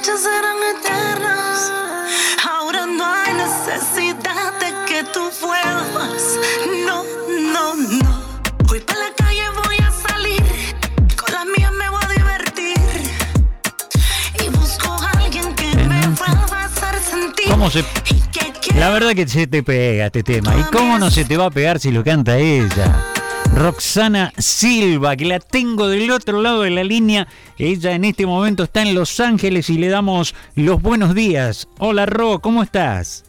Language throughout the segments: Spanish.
noches serán eternas. Ahora no hay necesidad de que tú vuelvas. No, no, no. Voy para la calle, voy a salir. Con la mía me voy a divertir. Y busco a alguien que me vuelva a hacer sentir. ¿Cómo se.? La verdad que se te pega este tema. ¿Y cómo no se te va a pegar si lo canta ella? Roxana Silva, que la tengo del otro lado de la línea. Ella en este momento está en Los Ángeles y le damos los buenos días. Hola Ro, ¿cómo estás?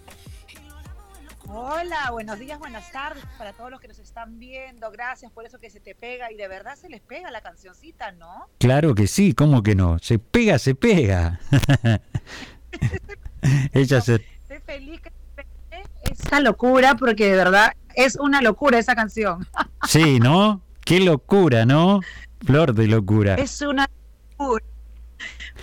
Hola, buenos días, buenas tardes para todos los que nos están viendo. Gracias por eso que se te pega y de verdad se les pega la cancioncita, ¿no? Claro que sí, ¿cómo que no? Se pega, se pega. Ella se... Estoy feliz que te pegue esa locura porque de verdad es una locura esa canción. Sí, ¿no? Qué locura, ¿no? Flor de locura. Es una locura.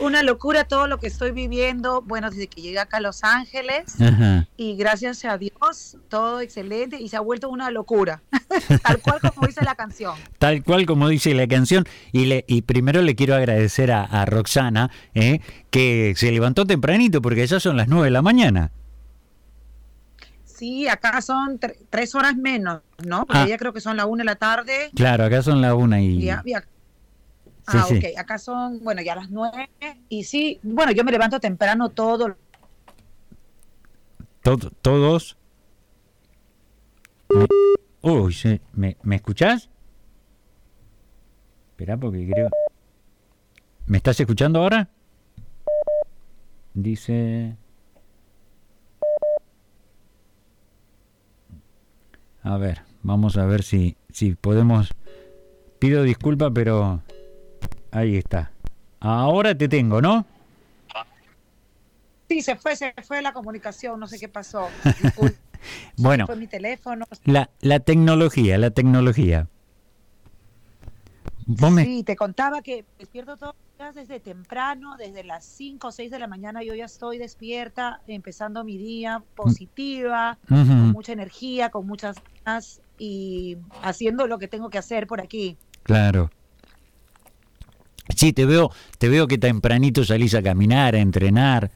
Una locura todo lo que estoy viviendo, bueno, desde que llegué acá a Los Ángeles Ajá. y gracias a Dios, todo excelente y se ha vuelto una locura, tal cual como dice la canción. Tal cual como dice la canción. Y, le, y primero le quiero agradecer a, a Roxana, ¿eh? que se levantó tempranito porque ya son las 9 de la mañana. Sí, acá son tre- tres horas menos, ¿no? Porque Ah. ya creo que son la una de la tarde. Claro, acá son las 1 y... Sí, Ah, sí. ok. Acá son, bueno, ya las nueve. Y sí, bueno, yo me levanto temprano todo. to- todos... Me- Uy, sí, ¿me, ¿me escuchás? Espera porque creo... ¿Me estás escuchando ahora? Dice... A ver, vamos a ver si, si podemos... Pido disculpa, pero ahí está. Ahora te tengo, ¿no? Sí, se fue, se fue la comunicación, no sé qué pasó. Bueno, Fue mi teléfono. la, la tecnología, la tecnología. Me- Sí, te contaba que los días desde temprano, desde las 5 o 6 de la mañana yo ya estoy despierta, empezando mi día positiva, con mucha energía, con muchas ganas y haciendo lo que tengo que hacer por aquí. claro. Sí, te veo, te veo que tempranito salís a caminar, a entrenar.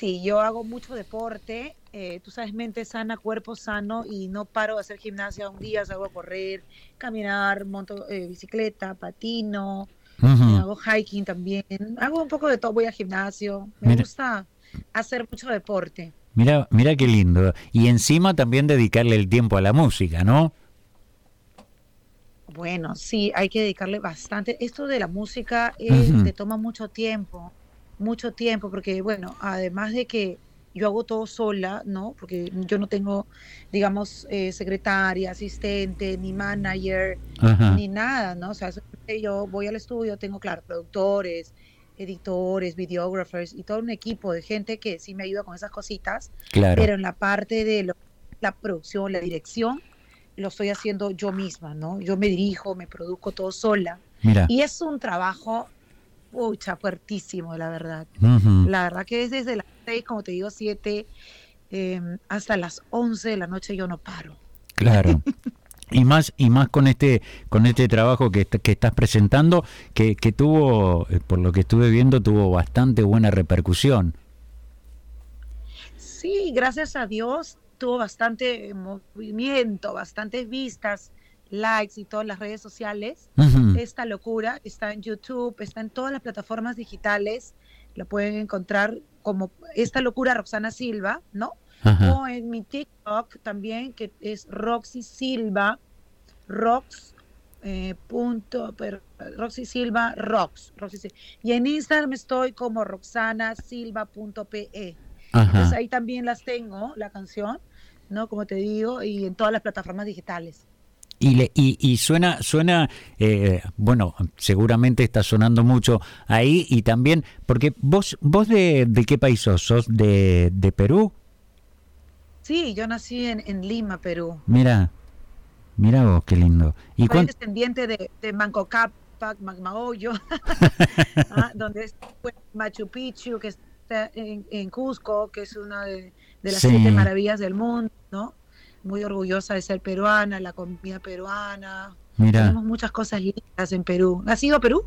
Sí, yo hago mucho deporte, eh, tú sabes, mente sana, cuerpo sano y no paro de hacer gimnasia un día, salgo a correr, caminar, monto eh, bicicleta, patino, hago hiking también, hago un poco de todo, voy al gimnasio, me Mira. gusta hacer mucho deporte. Mira, mira qué lindo. Y encima también dedicarle el tiempo a la música, ¿no? Bueno, sí, hay que dedicarle bastante. Esto de la música eh, te toma mucho tiempo, mucho tiempo, porque bueno, además de que yo hago todo sola, ¿no? Porque yo no tengo, digamos, eh, secretaria, asistente, ni manager, Ajá. ni nada, ¿no? O sea, yo voy al estudio, tengo, claro, productores, editores, videógrafos y todo un equipo de gente que sí me ayuda con esas cositas, Claro. pero en la parte de lo- la producción, la dirección, lo estoy haciendo yo misma, ¿no? Yo me dirijo, me produzco todo sola. Mira. Y es un trabajo, pucha, fuertísimo, la verdad. Ujú. La verdad que es desde las 6, como te digo, 7, hasta las 11 de la noche yo no paro. Claro. Y más, y más con este, con este trabajo que, que estás presentando, que, que tuvo, eh, por lo que estuve viendo, tuvo bastante buena repercusión. Sí, gracias a Dios tuvo bastante movimiento, bastantes vistas, likes y todas las redes sociales. Esta locura está en YouTube, está en todas las plataformas digitales. La pueden encontrar como esta locura Roxana Silva, ¿no? Ajá. O en mi TikTok también, que es Roxy Silva, Rox. eh, punto, pero, Roxy Silva, Rox, Roxy Sil- Y en Instagram estoy como roxanasilva.pe. Entonces ahí también las tengo, la canción, ¿no? Como te digo, y en todas las plataformas digitales. Y, le, y, y suena, suena eh, bueno, seguramente está sonando mucho ahí y también, porque vos, vos de, de qué país sos, sos de, de Perú, Sí, yo nací en, en Lima, Perú. mira, mira vos, qué lindo. ¿Y Soy descendiente de, de Manco Cápac, Magmaollo, ah, donde está pues, Machu Picchu, que está en, en Cusco, que es una de, de las Sí. siete maravillas del mundo, ¿no? Muy orgullosa de ser peruana, la comida peruana. mira, Tenemos muchas cosas lindas en Perú. ¿Has ido a Perú?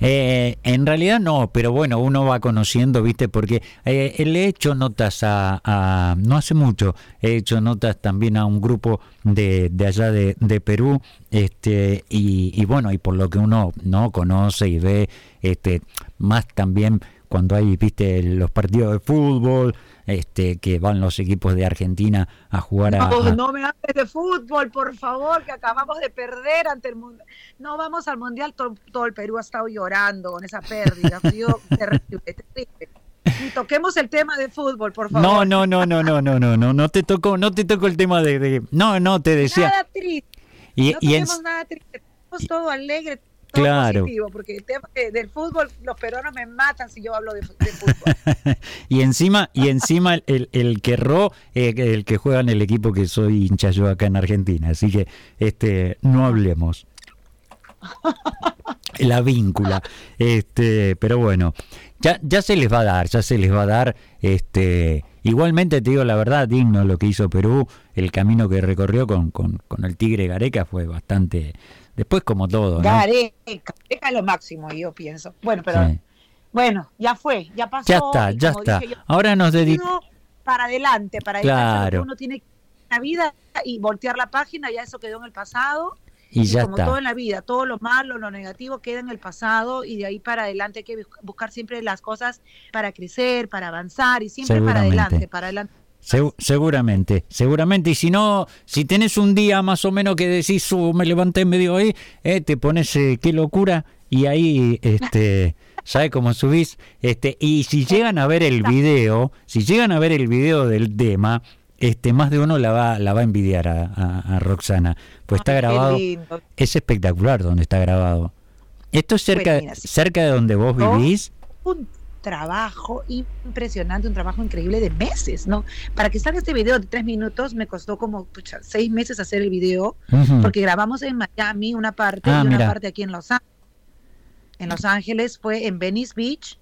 Eh, en realidad no, pero bueno, uno va conociendo, ¿viste? Porque eh, he hecho notas a, no hace mucho, he hecho notas también a un grupo de, de allá de, de, Perú, este, y, y, bueno, y por lo que uno no conoce y ve, este, más también cuando hay, viste, los partidos de fútbol, este, que van los equipos de Argentina a jugar a, no, No me hables de fútbol, por favor, que acabamos de perder ante el mundo. No vamos al mundial, todo, el Perú ha estado llorando con esa pérdida. terrible, terrible. Ni toquemos el tema de fútbol, por favor. No, no, no, no, no, no, no, no, no te tocó, no te tocó el tema de, no, no te decía. Nada triste. Y, no y nada triste, estamos todo alegre, claro. porque el tema del fútbol, los peruanos me matan si yo hablo de, fútbol. y encima, y encima el, el que ro, eh, el que juega en el equipo que soy hincha yo acá en Argentina, así que este no hablemos. La víncula. Este, pero bueno, ya, ya se les va a dar, ya se les va a dar, este, igualmente te digo la verdad, digno lo que hizo Perú, el camino que recorrió con, con, con el Tigre Gareca fue bastante, Después como todo, ¿no? Gareca, es lo máximo, yo pienso. Bueno, pero bueno, ya fue, ya pasó. Ya está, ya está. Ahora nos dedicamos para adelante, para claro. Uno tiene la vida y voltear la página, ya eso quedó en el pasado. Y, ya como todo en la vida, todo lo malo, lo negativo queda en el pasado y de ahí para adelante hay que buscar siempre las cosas para crecer, para avanzar y siempre para adelante, para adelante seguramente, seguramente. Y si no, si tenés un día más o menos que decís, uh, me levanté medio hoy, eh, te pones eh, qué locura y ahí, este, ¿sabes cómo subís? Este, y si llegan a ver el video, si llegan a ver el video del tema, este, más de uno la va, la va a envidiar a, Roxana, pues está grabado, es espectacular donde está grabado. Esto es cerca, cerca de donde vos vivís trabajo impresionante, un trabajo increíble de meses, ¿no? Para que salga este video de tres minutos me costó como seis meses hacer el video, porque grabamos en Miami una parte ah, y una parte aquí en Los Ángeles. En Los Ángeles fue en Venice Beach,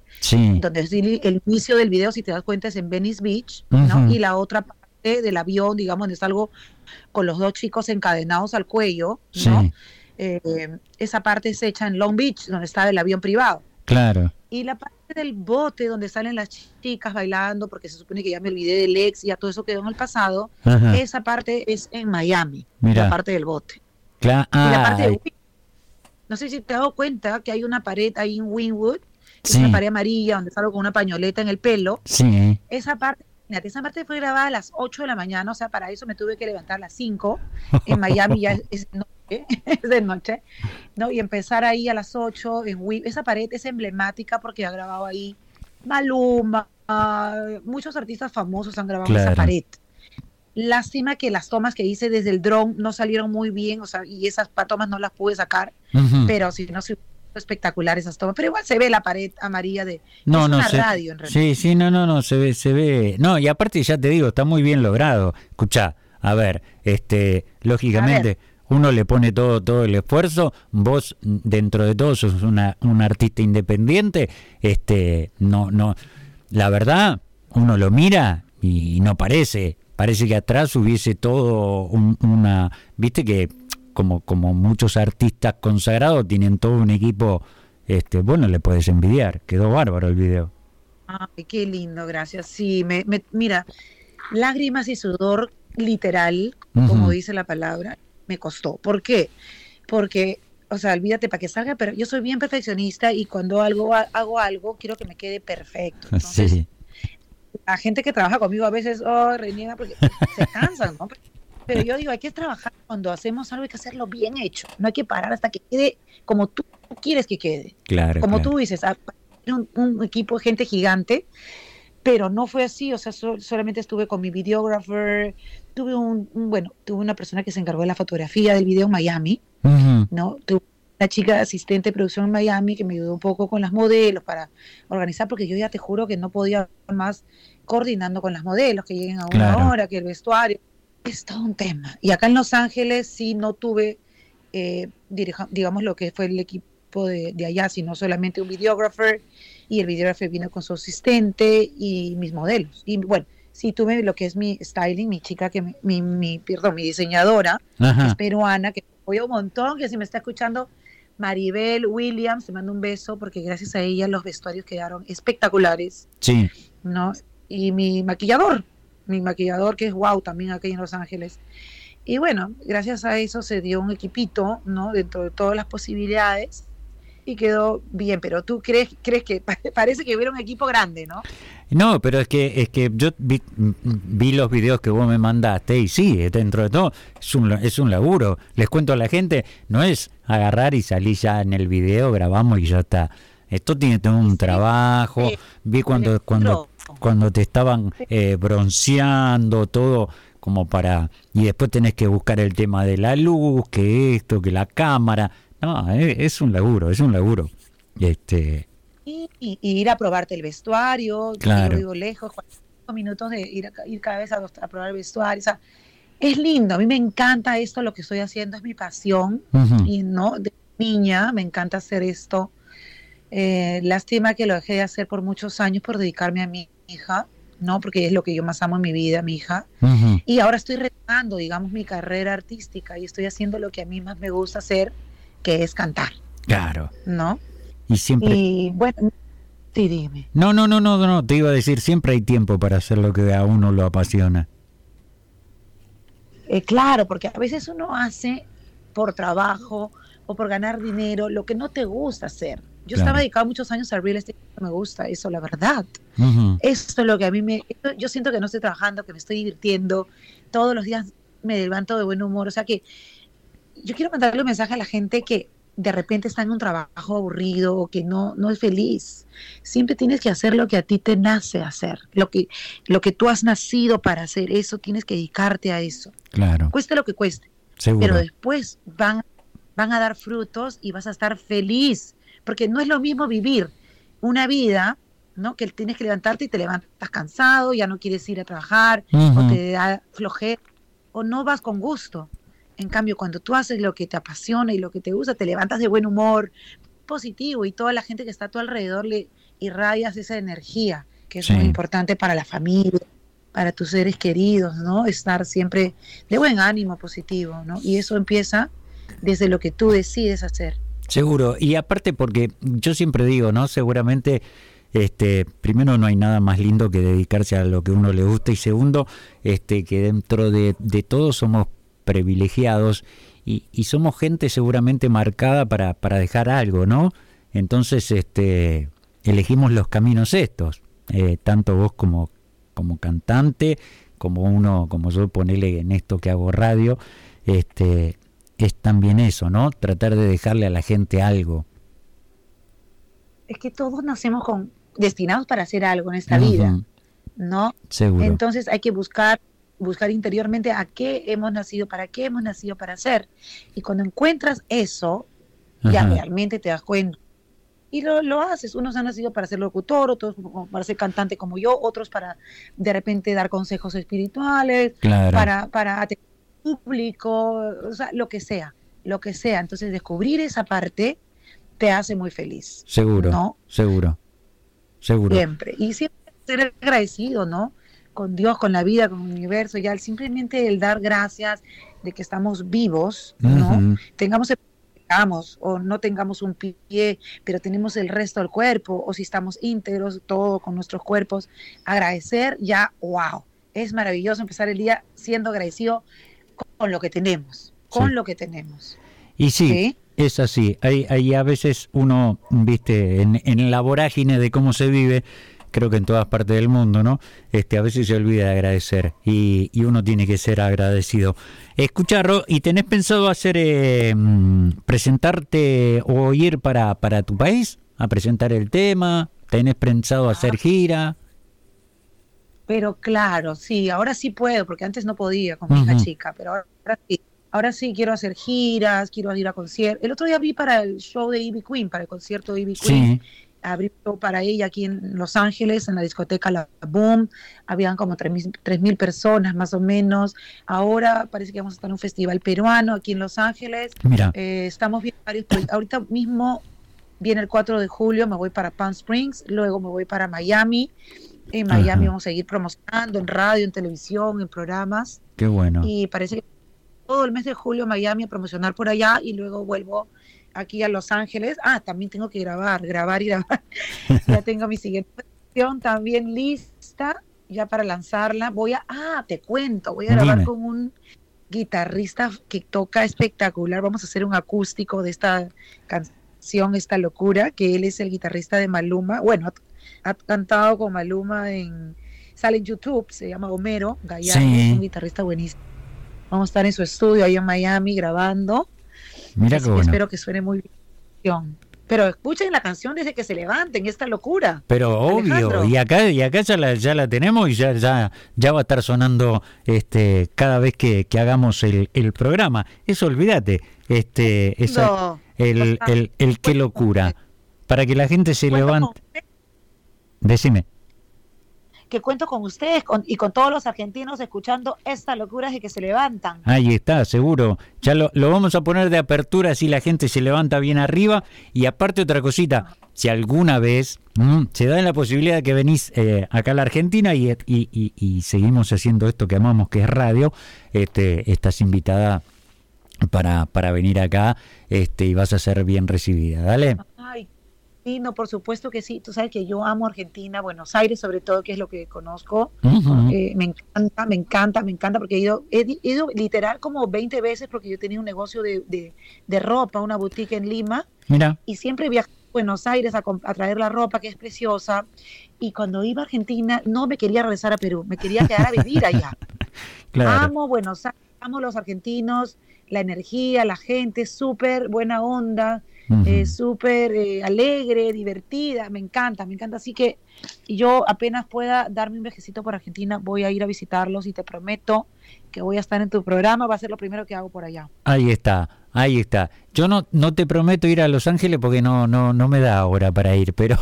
donde el inicio del video, si te das cuenta, es en Venice Beach, ¿no? Y la otra parte del avión, digamos, donde salgo con los dos chicos encadenados al cuello, ¿no? Eh, esa parte es hecha en Long Beach, donde estaba el avión privado. Claro. Y la parte del bote donde salen las chicas bailando, porque se supone que ya me olvidé del ex y ya todo eso quedó en el pasado, esa parte es en Miami, la parte del bote. Claro. la parte de no sé si te has dado cuenta que hay una pared ahí en Winwood, una pared amarilla donde salgo con una pañoleta en el pelo. Sí. Esa parte, esa parte fue grabada a las 8 de la mañana, o sea, para eso me tuve que levantar a las 5. En Miami ya es, es de noche, ¿no? Y empezar ahí a las 8 en Esa pared es emblemática porque ha grabado ahí Maluma, muchos artistas famosos han grabado en esa pared. Lástima que las tomas que hice desde el dron no salieron muy bien, o sea, y esas tomas no las pude sacar, pero si no, se espectacular esas tomas, pero igual se ve la pared amarilla de no, no, radio en realidad. Sí, sí, no, no, no, se ve, se ve. No, y aparte ya te digo, está muy bien logrado. Escucha, a ver, este, lógicamente uno le pone todo, todo el esfuerzo, vos dentro de todo sos una, un artista independiente, este, no, no, la verdad, uno lo mira y no parece, parece que atrás hubiese todo una, viste que como, como muchos artistas consagrados tienen todo un equipo, este, bueno, le puedes envidiar, quedó bárbaro el video. Ay, qué lindo, gracias. Sí, me, mira, lágrimas y sudor literal, como dice la palabra, me costó. ¿Por qué? Porque, o sea, olvídate para que salga, pero yo soy bien perfeccionista y cuando algo hago algo, quiero que me quede perfecto. Entonces, La gente que trabaja conmigo a veces, oh, reniega porque se cansan, ¿no? Pero yo digo, hay que trabajar cuando hacemos algo, hay que hacerlo bien hecho. No hay que parar hasta que quede como tú quieres que quede. Claro. Como tú dices, un, un, equipo de gente gigante, pero no fue así. O sea, solamente estuve con mi videographer, tuve un, bueno, tuve una persona que se encargó de la fotografía del video en Miami, ¿no? Tuve una chica asistente de producción en Miami que me ayudó un poco con las modelos para organizar, porque yo ya te juro que no podía más coordinando con las modelos, que lleguen a una hora, que el vestuario, es todo un tema. Y acá en Los Ángeles sí no tuve, eh, digamos, lo que fue el equipo de, de allá, sino solamente un videographer, y el videographer vino con su asistente y mis modelos. Y bueno, sí tuve lo que es mi styling, mi chica, que mi, mi, perdón, mi diseñadora, que es peruana, que apoya un montón, que si me está escuchando, Maribel Williams, te mando un beso porque gracias a ella los vestuarios quedaron espectaculares, Sí, ¿no? Y mi maquillador, mi maquillador que es wow también aquí en Los Ángeles. Y bueno, gracias a eso se dio un equipito, ¿no? Dentro de todas las posibilidades y quedó bien. Pero tú crees, crees que parece que hubiera un equipo grande, ¿no? No, pero es que es que yo vi, vi los videos que vos me mandaste y sí, dentro de todo es un, es un laburo. Les cuento a la gente, no es agarrar y salir ya en el video, grabamos y ya está. Esto tiene todo un trabajo. Sí. Vi cuando cuando cuando te estaban eh, bronceando todo como para y después tenés que buscar el tema de la luz, que esto, que la cámara. No, es, un laburo, es un laburo. Este, Y, y- y ir a probarte el vestuario, Claro. yo vivo lejos, 45 minutos de ir, ir cada vez a, a probar el vestuario. O sea, es lindo, a mí me encanta esto, lo que estoy haciendo es mi pasión. y no de niña me encanta hacer esto Eh, lástima que lo dejé de hacer por muchos años por dedicarme a mi hija no porque es lo que yo más amo en mi vida mi hija y ahora estoy retomando digamos mi carrera artística y estoy haciendo lo que a mí más me gusta hacer que es cantar Claro. no Y siempre y bueno sí dime No, no, no, no, no, te iba a decir, siempre hay tiempo para hacer lo que a uno lo apasiona. Eh, claro, porque a veces uno hace por trabajo o por ganar dinero lo que no te gusta hacer. Yo Claro. estaba dedicado muchos años al real estate, me gusta eso, la verdad. Esto es lo que a mí me... Yo siento que no estoy trabajando, que me estoy divirtiendo. Todos los días me levanto de buen humor. O sea que yo quiero mandarle un mensaje a la gente que de repente está en un trabajo aburrido o que no, no es feliz. Siempre tienes que hacer lo que a ti te nace hacer. Lo que, lo que tú has nacido para hacer. Eso tienes que dedicarte a eso. Claro, Cueste lo que cueste. seguro. Pero después van, van a dar frutos y vas a estar feliz. Porque no es lo mismo vivir una vida, ¿no? Que tienes que levantarte y te levantas cansado, ya no quieres ir a trabajar, o te da flojera, o no vas con gusto. En cambio, cuando tú haces lo que te apasiona y lo que te gusta, te levantas de buen humor, positivo, y toda la gente que está a tu alrededor le irradias esa energía, que es Sí. muy importante para la familia, para tus seres queridos, ¿no? Estar siempre de buen ánimo, positivo, ¿no? Y eso empieza desde lo que tú decides hacer. Seguro. Y aparte porque yo siempre digo, ¿no? Seguramente, este, primero no hay nada más lindo que dedicarse a lo que uno le gusta y segundo, este, que dentro de, de todo somos privilegiados y, y somos gente seguramente marcada para, para dejar algo, ¿no? Entonces, este, elegimos los caminos estos, eh, tanto vos como, como cantante, como uno, como yo ponele en esto que hago radio, este, es también eso, ¿no? Tratar de dejarle a la gente algo. Es que todos nacemos con destinados para hacer algo en esta vida, ¿no? Seguro. Entonces hay que buscar buscar interiormente a qué hemos nacido, para qué hemos nacido para hacer. Y cuando encuentras eso, ya realmente te das cuenta. Y lo, lo haces. Unos han nacido para ser locutor, otros para ser cantante como yo, otros para de repente dar consejos espirituales, Claro. para, para atender al público, o sea, lo que sea, lo que sea. Entonces descubrir esa parte te hace muy feliz. Seguro. ¿no? Seguro. Seguro. Siempre. Y siempre ser agradecido, ¿no? Con Dios, con la vida, con el universo, ya simplemente el dar gracias de que estamos vivos, ¿no? Ujú, Tengamos el tengamos o no tengamos un pie, pero tenemos el resto del cuerpo, o si estamos íntegros, todo con nuestros cuerpos, agradecer, ya, wow, es maravilloso empezar el día siendo agradecido con lo que tenemos, con Sí. lo que tenemos. Y sí, ¿sí? es así. Hay, hay a veces uno, viste, en, en la vorágine de cómo se vive, creo que en todas partes del mundo, ¿no? Este, a veces se olvida de agradecer y, y uno tiene que ser agradecido. Escucha, Ro, ¿y tenés pensado hacer, eh, presentarte o ir para, para tu país a presentar el tema? ¿Tenés pensado hacer gira? Pero claro, sí, ahora sí puedo, porque antes no podía con mi hija chica, pero ahora, ahora sí. Ahora sí quiero hacer giras, quiero ir a conciertos. El otro día vi para el show de Ivy Queen, para el concierto de Ivy Queen. Sí. Show para ella aquí en Los Ángeles, en la discoteca La Boom. Habían como 3.000 mil personas más o menos. Ahora parece que vamos a estar en un festival peruano aquí en Los Ángeles. Mira, Eh, estamos viendo varios proyectos. Ahorita mismo viene el 4 de julio, me voy para Palm Springs, luego me voy para Miami. En Miami Ajá. vamos a seguir promocionando en radio, en televisión, en programas. qué bueno. Y parece que todo el mes de julio Miami a promocionar por allá y luego vuelvo aquí a Los Ángeles. Ah, también tengo que grabar, grabar y grabar. ya tengo mi siguiente canción también lista, ya para lanzarla. Voy a, ah, te cuento, voy a grabar Dime. con un guitarrista que toca espectacular. Vamos a hacer un acústico de esta canción, esta locura, que él es el guitarrista de Maluma. Bueno, ha, ha cantado con Maluma en, sale en YouTube, se llama Homero Gallardo, Sí. es un guitarrista buenísimo. Vamos a estar en su estudio ahí en Miami grabando. Mira Así qué que bueno. espero que suene muy bien. Pero escuchen la canción desde que se levanten, esta locura. Pero obvio, y acá, y acá ya la, ya la tenemos y ya, ya, ya va a estar sonando este cada vez que, que hagamos el, el programa. Eso olvídate, este, esa- No, el, el, el qué locura. Para que la gente se levante. Decime. Que cuento con ustedes con- y con todos los argentinos escuchando esta locura desde que se levantan. Ahí está, seguro. Ya lo, vamos a poner de apertura así la gente se levanta bien arriba. Y aparte otra cosita, si alguna vez se da la posibilidad de que venís eh, acá a la Argentina y, y- y- y seguimos haciendo esto que amamos, que es radio, este, estás invitada para, para venir acá este, y vas a ser bien recibida. Dale. Ay, sí, no, por supuesto que sí. Tú sabes que yo amo Argentina, Buenos Aires sobre todo, que es lo que conozco. Eh, me encanta, me encanta, me encanta, porque he ido, he ido literal como 20 veces porque yo tenía un negocio de, de, de ropa, una boutique en Lima, Mira, y siempre viajaba a Buenos Aires a, a traer la ropa, que es preciosa. Y cuando iba a Argentina, no me quería regresar a Perú, me quería quedar a vivir allá. claro. Amo Buenos Aires, amo los argentinos, la energía, la gente, súper buena onda, Ujú. eh, súper eh, alegre, divertida, me encanta, me encanta. Así que yo apenas pueda darme un viajecito por Argentina, voy a ir a visitarlos y te prometo que voy a estar en tu programa, va a ser lo primero que hago por allá. Ahí está, ahí está. Yo no, no te prometo ir a Los Ángeles porque no, no, no me da ahora para ir, pero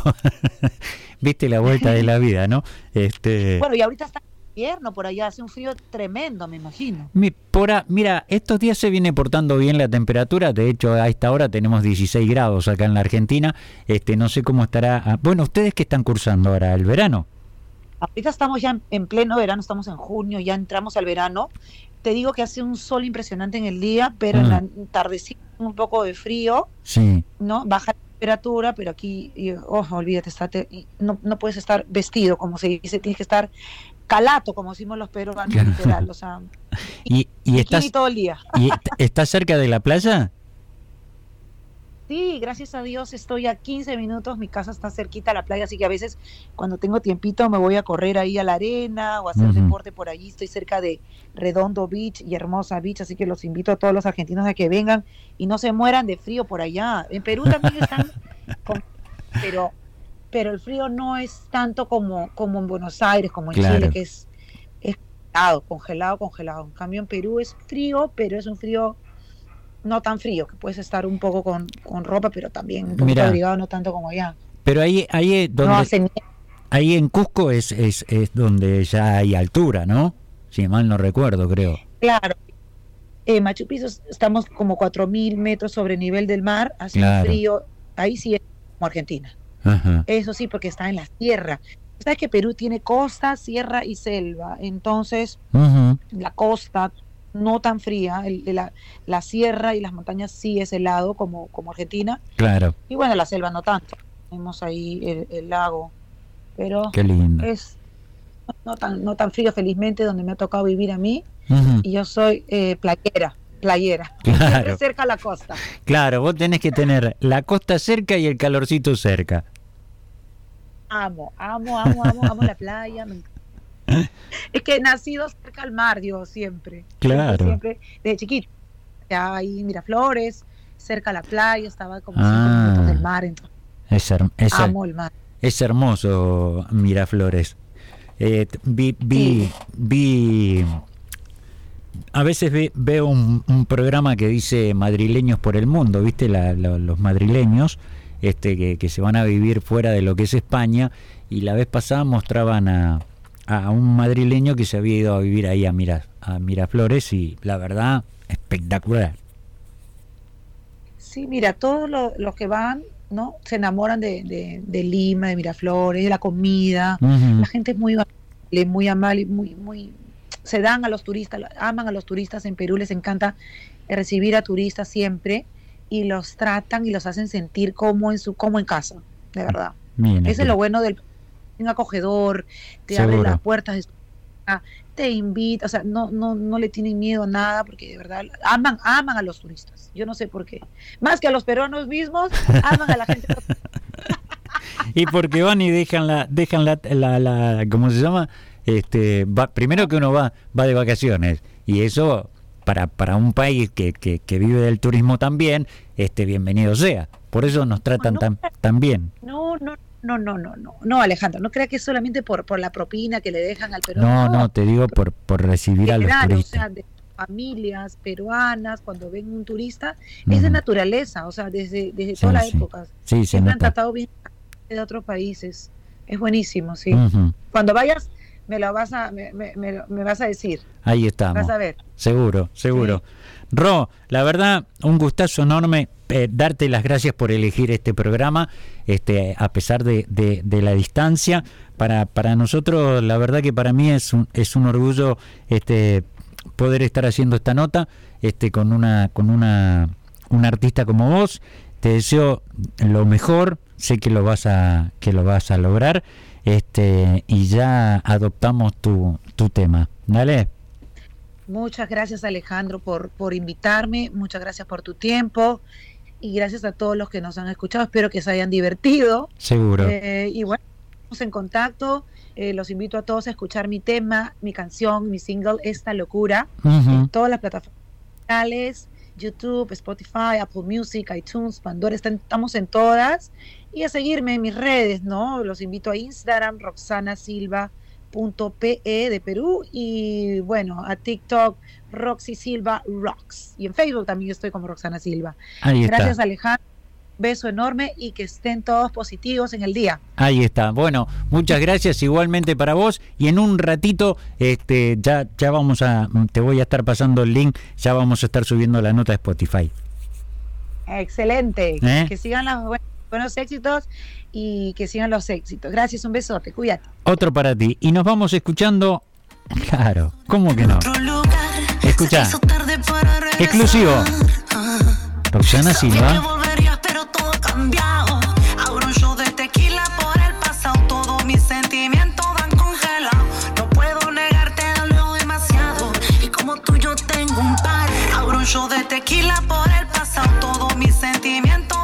viste la vuelta de la vida, ¿no? Este, Bueno, y ahorita está invierno por allá, hace un frío tremendo, me imagino. mi- por a- mira, estos días se viene portando bien la temperatura, de hecho a esta hora tenemos 16 grados acá en la Argentina, este, no sé cómo estará. ah, Bueno, ustedes que están cursando ahora el verano. Ahorita estamos ya en, en pleno verano, estamos en junio, ya entramos al verano. Te digo que hace un sol impresionante en el día, pero en la tardecita un poco de frío. Sí, ¿no? Baja temperatura, pero aquí, oh, olvídate, está te- y no, no puedes estar vestido, como se dice, tienes que estar calato, como decimos los peruanos, Claro. literal, o sea, y, y bikini estás, todo el día. y est- estás cerca de la playa. Sí, gracias a Dios estoy a 15 minutos, mi casa está cerquita a la playa, así que a veces cuando tengo tiempito me voy a correr ahí a la arena o a hacer deporte por allí, estoy cerca de Redondo Beach y Hermosa Beach, así que los invito a todos los argentinos a que vengan y no se mueran de frío por allá. En Perú también están, con- pero, pero el frío no es tanto como, como en Buenos Aires, como en Claro. Chile, que es, es congelado, congelado, congelado. En cambio en Perú es frío, pero es un frío no tan frío, que puedes estar un poco con, con ropa, pero también un Mira. abrigado, no tanto como allá. Pero ahí, ahí es donde, No hace ahí en Cusco es, es, es donde ya hay altura, ¿no? Si mal no recuerdo, creo. Claro. En Machu Picchu estamos como 4.000 metros sobre el nivel del mar, hace Claro. frío, ahí sí es como Argentina. Ajá. Eso sí, porque está en la sierra. Sabes que Perú tiene costa, sierra y selva, entonces la costa no tan fría, el- la, la sierra y las montañas sí es helado como, como Argentina, Claro, y bueno, la selva no tanto. Tenemos ahí el, el lago, pero qué lindo. es no tan, no tan frío felizmente donde me ha tocado vivir a mí, y yo soy eh, playera, playera, Claro. siempre cerca a la costa. Claro, vos tenés que tener la costa cerca y el calorcito cerca. Amo, amo, amo, amo, amo la playa. me. Es que he nacido cerca al mar, yo siempre. Claro. Siempre, siempre, desde chiquito. Ya ahí Miraflores, cerca a la playa, estaba como Ah. cinco minutos del mar, entonces Es, her- es her- amo el mar. es hermoso Miraflores. Eh, vi, vi, vi- a veces ve- veo un, un programa que dice madrileños por el mundo, ¿viste? La- la- los madrileños este, que, que se van a vivir fuera de lo que es España. Y la vez pasada mostraban a, a un madrileño que se había ido a vivir ahí a, Mira, a Miraflores y la verdad, espectacular. Sí, mira, todos lo- los que van, ¿no? Se enamoran de, de- de Lima, de Miraflores, de la comida. La gente es muy muy amable, muy, muy, se dan a los turistas, aman a los turistas en Perú, les encanta recibir a turistas siempre. y los tratan y los hacen sentir como en su como en casa, de verdad. Bien, Ese es lo bueno del un acogedor, te abre las puertas de su casa, te invita, o sea, no, no, no le tienen miedo a nada, porque de verdad aman, aman a los turistas. Yo no sé por qué. Más que a los peruanos mismos, aman a la gente. Y porque van y dejan la, dejan la, la, la- ¿cómo se llama? Este, va, primero que uno va, va de vacaciones y eso para, para un país que, que, que vive del turismo también, este, bienvenido sea. Por eso nos tratan No, tan, tan bien. No, no, no, no, no, no, no, Alejandro, no crea que es solamente por, por la propina que le dejan al No, peruano. no, te digo por, por recibir a los general, o turistas. sea, de familias peruanas, cuando ven un turista, es de naturaleza, o sea, desde, desde Sí, todas las sí. épocas. Sí, se Siempre han tratado bien de otros países. Es buenísimo, sí. Cuando vayas, me lo vas a, me, me- me vas a decir, Ahí estamos. vas a ver. Seguro, seguro. Ro, la verdad, un gustazo enorme eh, darte las gracias por elegir este programa, este, a pesar de, de- de la distancia. Para, para nosotros, la verdad que para mí es un, es un orgullo este, poder estar haciendo esta nota este, con una, con una, una artista como vos. Te deseo lo mejor, sé que lo vas a, que lo vas a lograr, este, y ya adoptamos tu, tu tema. Dale. Muchas gracias Alejandro por, por invitarme, muchas gracias por tu tiempo y gracias a todos los que nos han escuchado. Espero que se hayan divertido. Seguro. Eh, y bueno, estamos en contacto. Eh, los invito a todos a escuchar mi tema, mi canción, mi single, Esta Locura, en todas las plataformas YouTube, Spotify, Apple Music, iTunes, Pandora, están- estamos en todas. Y a seguirme en mis redes, ¿no? Los invito a Instagram, roxanasilva.pe de Perú y bueno, a TikTok, Roxy Silva Rocks. Y en Facebook también estoy como Roxana Silva. Ahí está. Gracias Alejandro, beso enorme y que estén todos positivos en el día. Ahí está. Bueno, muchas gracias igualmente para vos y en un ratito este ya ya vamos a te voy a estar pasando el link, ya vamos a estar subiendo la nota de Spotify. Excelente. ¿Eh? Que sigan los buen- buenos éxitos y que sigan los éxitos. Gracias, un besote, cuídate. Otro para ti. Y nos vamos escuchando. Claro, ¿cómo que no? Escucha. Exclusivo. Roxana Silva. Yo de tequila por el pasado, todos mis sentimientos.